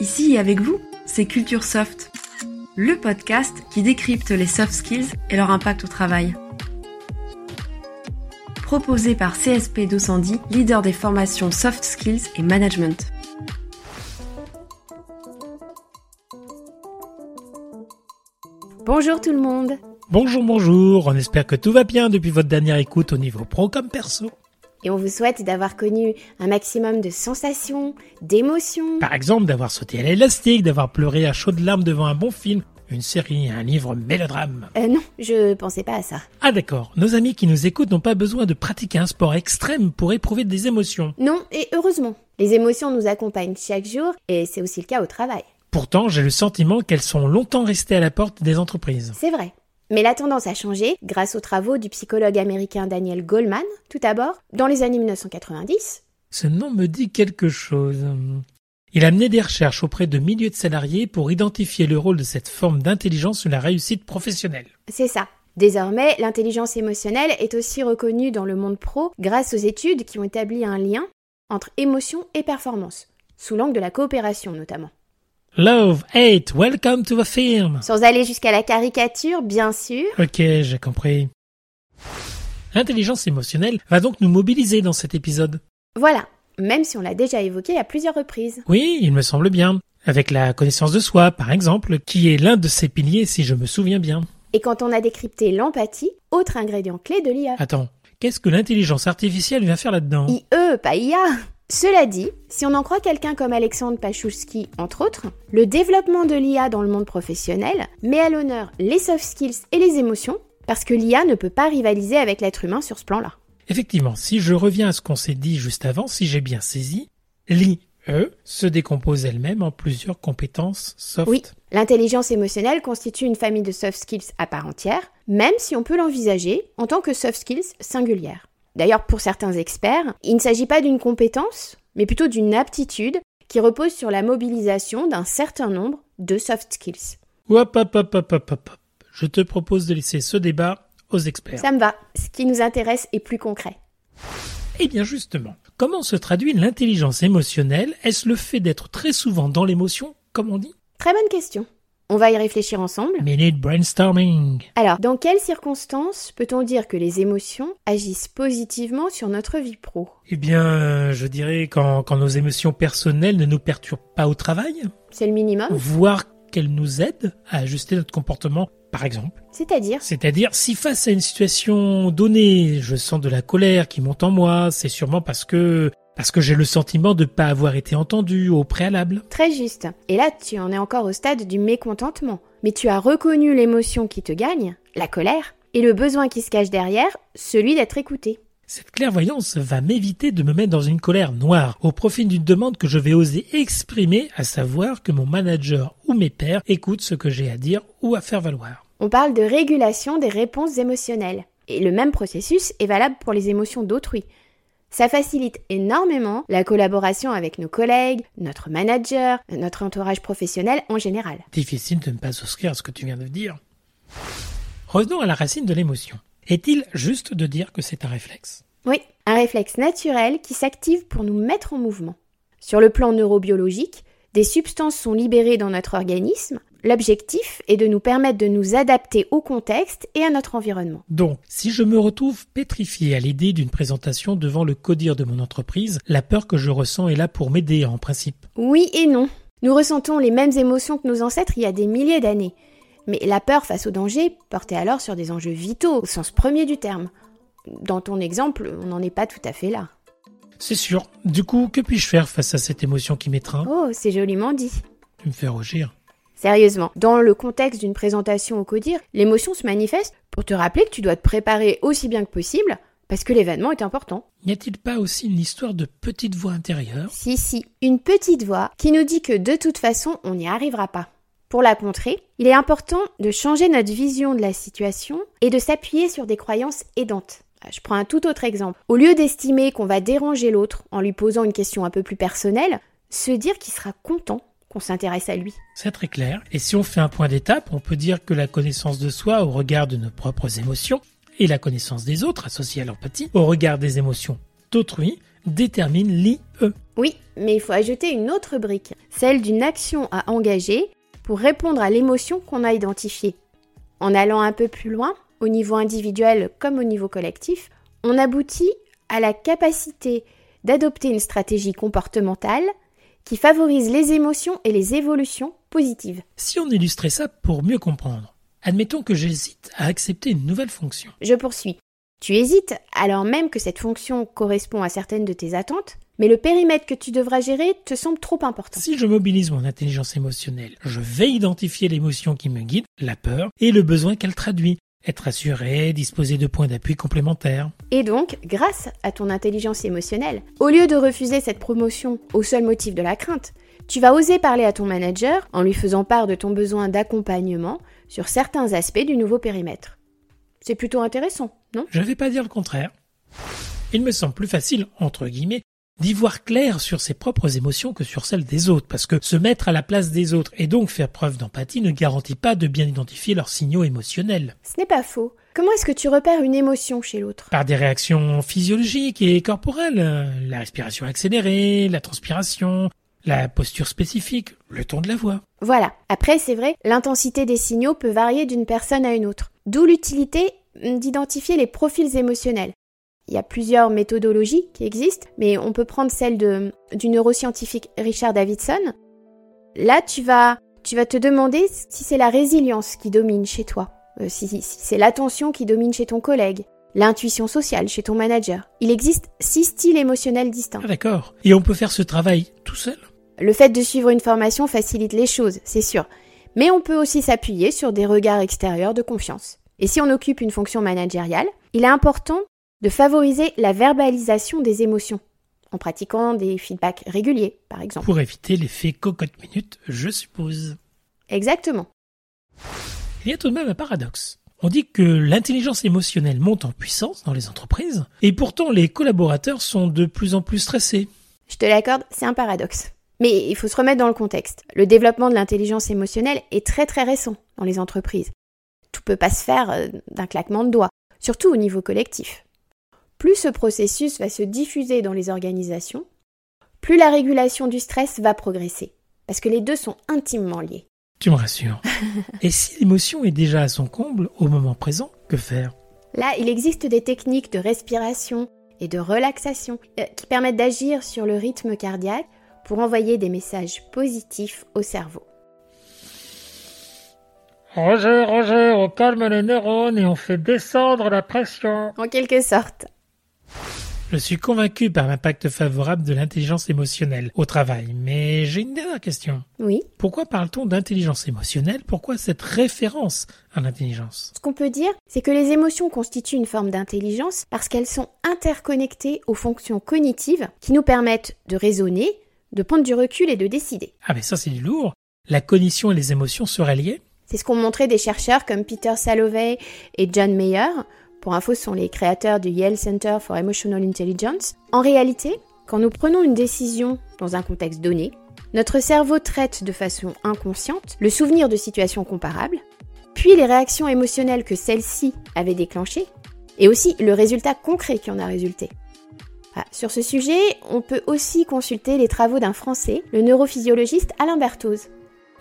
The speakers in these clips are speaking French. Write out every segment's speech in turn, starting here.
Ici avec vous, c'est Culture Soft, le podcast qui décrypte les soft skills et leur impact au travail. Proposé par CSP 210, leader des formations soft skills et management. Bonjour tout le monde Bonjour, bonjour, on espère que tout va bien depuis votre dernière écoute au niveau pro comme perso. Et on vous souhaite d'avoir connu un maximum de sensations, d'émotions. Par exemple, d'avoir sauté à l'élastique, d'avoir pleuré à chaudes larmes devant un bon film, une série, un livre mélodrame. Euh, non, je pensais pas à ça. Ah d'accord, nos amis qui nous écoutent n'ont pas besoin de pratiquer un sport extrême pour éprouver des émotions. Non, et heureusement. Les émotions nous accompagnent chaque jour, et c'est aussi le cas au travail. Pourtant, j'ai le sentiment qu'elles sont longtemps restées à la porte des entreprises. C'est vrai. Mais la tendance a changé grâce aux travaux du psychologue américain Daniel Goleman, tout d'abord, dans les années 1990. Ce nom me dit quelque chose. Il a mené des recherches auprès de milliers de salariés pour identifier le rôle de cette forme d'intelligence sur la réussite professionnelle. C'est ça. Désormais, l'intelligence émotionnelle est aussi reconnue dans le monde pro grâce aux études qui ont établi un lien entre émotion et performance, sous l'angle de la coopération notamment. Love, hate, welcome to the film. Sans aller jusqu'à la caricature, bien sûr. Ok, j'ai compris. L'intelligence émotionnelle va donc nous mobiliser dans cet épisode. Voilà, même si on l'a déjà évoqué à plusieurs reprises. Oui, il me semble bien. Avec la connaissance de soi, par exemple, qui est l'un de ses piliers si je me souviens bien. Et quand on a décrypté l'empathie, autre ingrédient clé de l'IA. Attends, qu'est-ce que l'intelligence artificielle vient faire là-dedans? IE, pas IA. Cela dit, si on en croit quelqu'un comme Alexandre Pachulski, entre autres, le développement de l'IA dans le monde professionnel met à l'honneur les soft skills et les émotions, parce que l'IA ne peut pas rivaliser avec l'être humain sur ce plan-là. Effectivement, si je reviens à ce qu'on s'est dit juste avant, si j'ai bien saisi, l'IE se décompose elle-même en plusieurs compétences soft. Oui, l'intelligence émotionnelle constitue une famille de soft skills à part entière, même si on peut l'envisager en tant que soft skills singulière. D'ailleurs, pour certains experts, il ne s'agit pas d'une compétence, mais plutôt d'une aptitude qui repose sur la mobilisation d'un certain nombre de soft skills. Hop, hop, hop, hop, hop, hop. Je te propose de laisser ce débat aux experts. Ça me va. Ce qui nous intéresse est plus concret. Eh bien justement, comment se traduit l'intelligence émotionnelle? Est-ce le fait d'être très souvent dans l'émotion, comme on dit? Très bonne question. On va y réfléchir ensemble. Minute brainstorming. Alors, dans quelles circonstances peut-on dire que les émotions agissent positivement sur notre vie pro? Eh bien, je dirais quand, quand nos émotions personnelles ne nous perturbent pas au travail. C'est le minimum. Voire qu'elles nous aident à ajuster notre comportement, par exemple. C'est-à-dire? C'est-à-dire, si face à une situation donnée, je sens de la colère qui monte en moi, c'est sûrement parce que parce que j'ai le sentiment de ne pas avoir été entendu au préalable. Très juste. Et là, tu en es encore au stade du mécontentement. Mais tu as reconnu l'émotion qui te gagne, la colère, et le besoin qui se cache derrière, celui d'être écouté. Cette clairvoyance va m'éviter de me mettre dans une colère noire au profit d'une demande que je vais oser exprimer, à savoir que mon manager ou mes pairs écoutent ce que j'ai à dire ou à faire valoir. On parle de régulation des réponses émotionnelles. Et le même processus est valable pour les émotions d'autrui. Ça facilite énormément la collaboration avec nos collègues, notre manager, notre entourage professionnel en général. Difficile de ne pas souscrire à ce que tu viens de dire. Revenons à la racine de l'émotion. Est-il juste de dire que c'est un réflexe? Oui, un réflexe naturel qui s'active pour nous mettre en mouvement. Sur le plan neurobiologique, des substances sont libérées dans notre organisme L'objectif est de nous permettre de nous adapter au contexte et à notre environnement. Donc, si je me retrouve pétrifié à l'idée d'une présentation devant le codir de mon entreprise, la peur que je ressens est là pour m'aider en principe. Oui et non. Nous ressentons les mêmes émotions que nos ancêtres il y a des milliers d'années. Mais la peur face au danger portait alors sur des enjeux vitaux au sens premier du terme. Dans ton exemple, on n'en est pas tout à fait là. C'est sûr. Du coup, que puis-je faire face à cette émotion qui m'étreint? Oh, c'est joliment dit. Tu me fais rougir. Sérieusement, dans le contexte d'une présentation au CODIR, l'émotion se manifeste pour te rappeler que tu dois te préparer aussi bien que possible parce que l'événement est important. N'y a-t-il pas aussi une histoire de petite voix intérieure? Si, si, une petite voix qui nous dit que de toute façon, on n'y arrivera pas. Pour la contrer, il est important de changer notre vision de la situation et de s'appuyer sur des croyances aidantes. Je prends un tout autre exemple. Au lieu d'estimer qu'on va déranger l'autre en lui posant une question un peu plus personnelle, se dire qu'il sera content qu'on s'intéresse à lui. C'est très clair. Et si on fait un point d'étape, on peut dire que la connaissance de soi au regard de nos propres émotions et la connaissance des autres associée à l'empathie au regard des émotions d'autrui détermine l'IE. Oui, mais il faut ajouter une autre brique, celle d'une action à engager pour répondre à l'émotion qu'on a identifiée. En allant un peu plus loin, au niveau individuel comme au niveau collectif, on aboutit à la capacité d'adopter une stratégie comportementale qui favorise les émotions et les évolutions positives. Si on illustrait ça pour mieux comprendre, admettons que j'hésite à accepter une nouvelle fonction. Je poursuis. Tu hésites alors même que cette fonction correspond à certaines de tes attentes, mais le périmètre que tu devras gérer te semble trop important. Si je mobilise mon intelligence émotionnelle, je vais identifier l'émotion qui me guide, la peur, et le besoin qu'elle traduit. Être assuré, disposer de points d'appui complémentaires. Et donc, grâce à ton intelligence émotionnelle, au lieu de refuser cette promotion au seul motif de la crainte, tu vas oser parler à ton manager en lui faisant part de ton besoin d'accompagnement sur certains aspects du nouveau périmètre. C'est plutôt intéressant, non? Je ne vais pas dire le contraire. Il me semble plus facile, entre guillemets, d'y voir clair sur ses propres émotions que sur celles des autres, parce que se mettre à la place des autres et donc faire preuve d'empathie ne garantit pas de bien identifier leurs signaux émotionnels. Ce n'est pas faux. Comment est-ce que tu repères une émotion chez l'autre? Par des réactions physiologiques et corporelles, la respiration accélérée, la transpiration, la posture spécifique, le ton de la voix. Voilà. Après, c'est vrai, l'intensité des signaux peut varier d'une personne à une autre. D'où l'utilité d'identifier les profils émotionnels. Il y a plusieurs méthodologies qui existent, mais on peut prendre celle de, du neuroscientifique Richard Davidson. Là, tu vas, tu vas te demander si c'est la résilience qui domine chez toi, euh, si, si c'est l'attention qui domine chez ton collègue, l'intuition sociale chez ton manager. Il existe six styles émotionnels distincts. Ah, d'accord. Et on peut faire ce travail tout seul? Le fait de suivre une formation facilite les choses, c'est sûr. Mais on peut aussi s'appuyer sur des regards extérieurs de confiance. Et si on occupe une fonction managériale, il est important de favoriser la verbalisation des émotions, en pratiquant des feedbacks réguliers, par exemple. Pour éviter l'effet cocotte minute, je suppose. Exactement. Il y a tout de même un paradoxe. On dit que l'intelligence émotionnelle monte en puissance dans les entreprises, et pourtant les collaborateurs sont de plus en plus stressés. Je te l'accorde, c'est un paradoxe. Mais il faut se remettre dans le contexte. Le développement de l'intelligence émotionnelle est très très récent dans les entreprises. Tout peut pas se faire euh, d'un claquement de doigts, surtout au niveau collectif. Plus ce processus va se diffuser dans les organisations, plus la régulation du stress va progresser, parce que les deux sont intimement liés. Tu me rassures. Et si l'émotion est déjà à son comble au moment présent, que faire? Là, il existe des techniques de respiration et de relaxation euh, qui permettent d'agir sur le rythme cardiaque pour envoyer des messages positifs au cerveau. Roger, Roger, on calme les neurones et on fait descendre la pression. En quelque sorte. Je suis convaincu par l'impact favorable de l'intelligence émotionnelle au travail, mais j'ai une dernière question. Oui. Pourquoi parle-t-on d'intelligence émotionnelle? Pourquoi cette référence à l'intelligence? Ce qu'on peut dire, c'est que les émotions constituent une forme d'intelligence parce qu'elles sont interconnectées aux fonctions cognitives qui nous permettent de raisonner, de prendre du recul et de décider. Ah mais ça c'est lourd. La cognition et les émotions seraient liées? C'est ce qu'ont montré des chercheurs comme Peter Salovey et John Mayer pour info, sont les créateurs du Yale Center for Emotional Intelligence. En réalité, quand nous prenons une décision dans un contexte donné, notre cerveau traite de façon inconsciente le souvenir de situations comparables, puis les réactions émotionnelles que celles-ci avaient déclenchées, et aussi le résultat concret qui en a résulté. Ah, sur ce sujet, on peut aussi consulter les travaux d'un Français, le neurophysiologiste Alain Berthoz.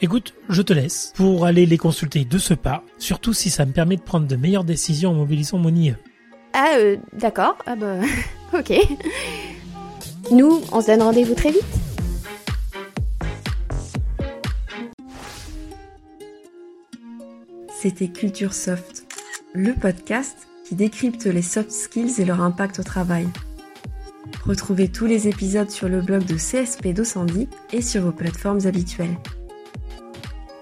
Écoute, je te laisse pour aller les consulter de ce pas, surtout si ça me permet de prendre de meilleures décisions en mobilisant mon IE. Ah, euh, d'accord. Ah bah, ok. Nous, on se donne rendez-vous très vite. C'était Culture Soft, le podcast qui décrypte les soft skills et leur impact au travail. Retrouvez tous les épisodes sur le blog de CSP 210 et sur vos plateformes habituelles.